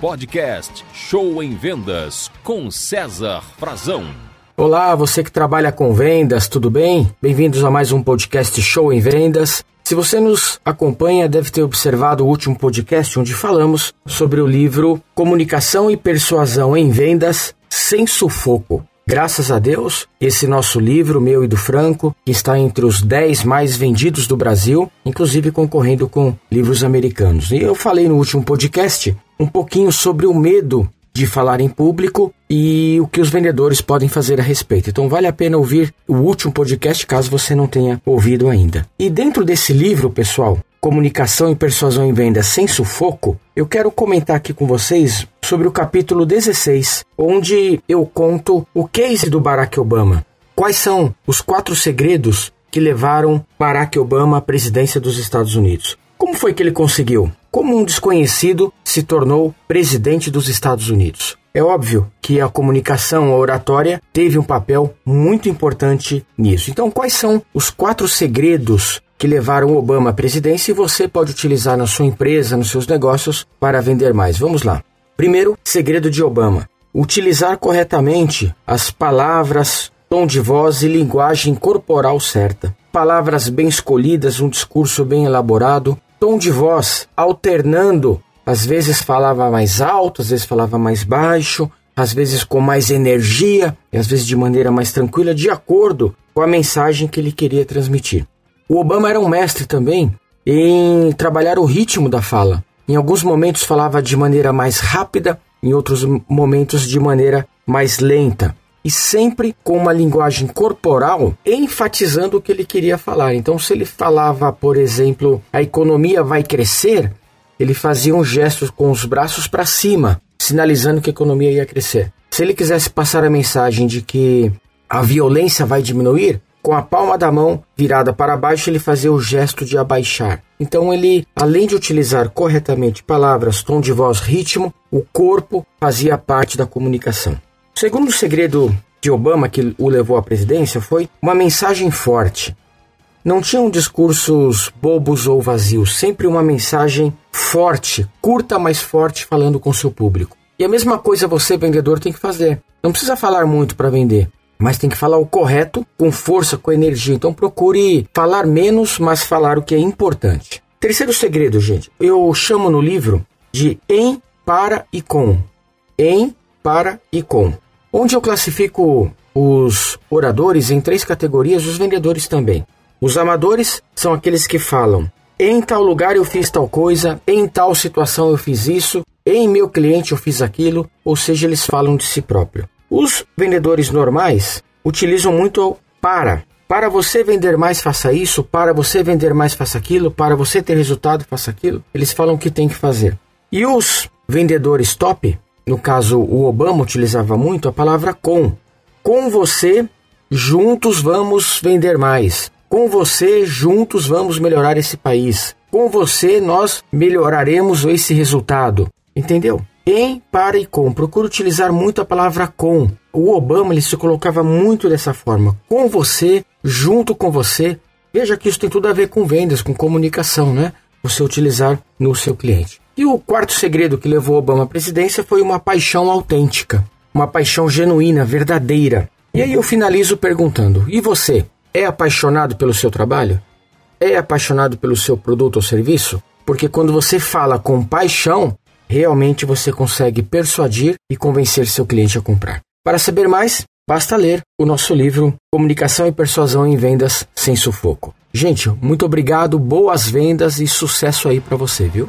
podcast Show em Vendas com César Frazão. Olá, você que trabalha com vendas, tudo bem? Bem-vindos a mais um podcast Show em Vendas. Se você nos acompanha, deve ter observado o último podcast onde falamos sobre o livro Comunicação e Persuasão em Vendas sem Sufoco. Graças a Deus, esse nosso livro, meu e do Franco, que está entre os 10 mais vendidos do Brasil, inclusive concorrendo com livros americanos. E eu falei no último podcast um pouquinho sobre o medo de falar em público e o que os vendedores podem fazer a respeito. Então vale a pena ouvir o último podcast caso você não tenha ouvido ainda. E dentro desse livro, pessoal, Comunicação e Persuasão em Vendas sem Sufoco, eu quero comentar aqui com vocês sobre o capítulo 16, onde eu conto o case do Barack Obama. Quais são os quatro segredos que levaram Barack Obama à presidência dos Estados Unidos? Como foi que ele conseguiu? Como um desconhecido se tornou presidente dos Estados Unidos? É óbvio que a comunicação, a oratória, teve um papel muito importante nisso. Então, quais são os quatro segredos que levaram Obama à presidência e você pode utilizar na sua empresa, nos seus negócios, para vender mais. Vamos lá. Primeiro, segredo de Obama: utilizar corretamente as palavras, tom de voz e linguagem corporal certa. Palavras bem escolhidas, um discurso bem elaborado, tom de voz alternando. Às vezes falava mais alto, às vezes falava mais baixo, às vezes com mais energia e às vezes de maneira mais tranquila, de acordo com a mensagem que ele queria transmitir. O Obama era um mestre também em trabalhar o ritmo da fala. Em alguns momentos falava de maneira mais rápida, em outros momentos de maneira mais lenta. E sempre com uma linguagem corporal enfatizando o que ele queria falar. Então, se ele falava, por exemplo, a economia vai crescer, ele fazia um gesto com os braços para cima, sinalizando que a economia ia crescer. Se ele quisesse passar a mensagem de que a violência vai diminuir, com a palma da mão virada para baixo, ele fazia o gesto de abaixar. Então, ele, além de utilizar corretamente palavras, tom de voz, ritmo, o corpo fazia parte da comunicação. O segundo segredo de Obama que o levou à presidência foi uma mensagem forte. Não tinham discursos bobos ou vazios, sempre uma mensagem forte, curta, mas forte, falando com seu público. E a mesma coisa você, vendedor, tem que fazer. Não precisa falar muito para vender mas tem que falar o correto, com força, com energia. Então procure falar menos, mas falar o que é importante. Terceiro segredo, gente, eu chamo no livro de em, para e com. Em, para e com. Onde eu classifico os oradores em três categorias, os vendedores também. Os amadores são aqueles que falam: em tal lugar eu fiz tal coisa, em tal situação eu fiz isso, em meu cliente eu fiz aquilo, ou seja, eles falam de si próprio. Os vendedores normais utilizam muito para. Para você vender mais, faça isso. Para você vender mais, faça aquilo. Para você ter resultado, faça aquilo. Eles falam o que tem que fazer. E os vendedores top, no caso o Obama utilizava muito a palavra com. Com você, juntos vamos vender mais. Com você, juntos vamos melhorar esse país. Com você, nós melhoraremos esse resultado. Entendeu? Em, para e com. Procura utilizar muito a palavra com. O Obama ele se colocava muito dessa forma. Com você, junto com você. Veja que isso tem tudo a ver com vendas, com comunicação, né? Você utilizar no seu cliente. E o quarto segredo que levou Obama à presidência foi uma paixão autêntica, uma paixão genuína, verdadeira. E aí eu finalizo perguntando: e você? É apaixonado pelo seu trabalho? É apaixonado pelo seu produto ou serviço? Porque quando você fala com paixão, realmente você consegue persuadir e convencer seu cliente a comprar. Para saber mais, basta ler o nosso livro Comunicação e Persuasão em Vendas Sem Sufoco. Gente, muito obrigado, boas vendas e sucesso aí para você, viu?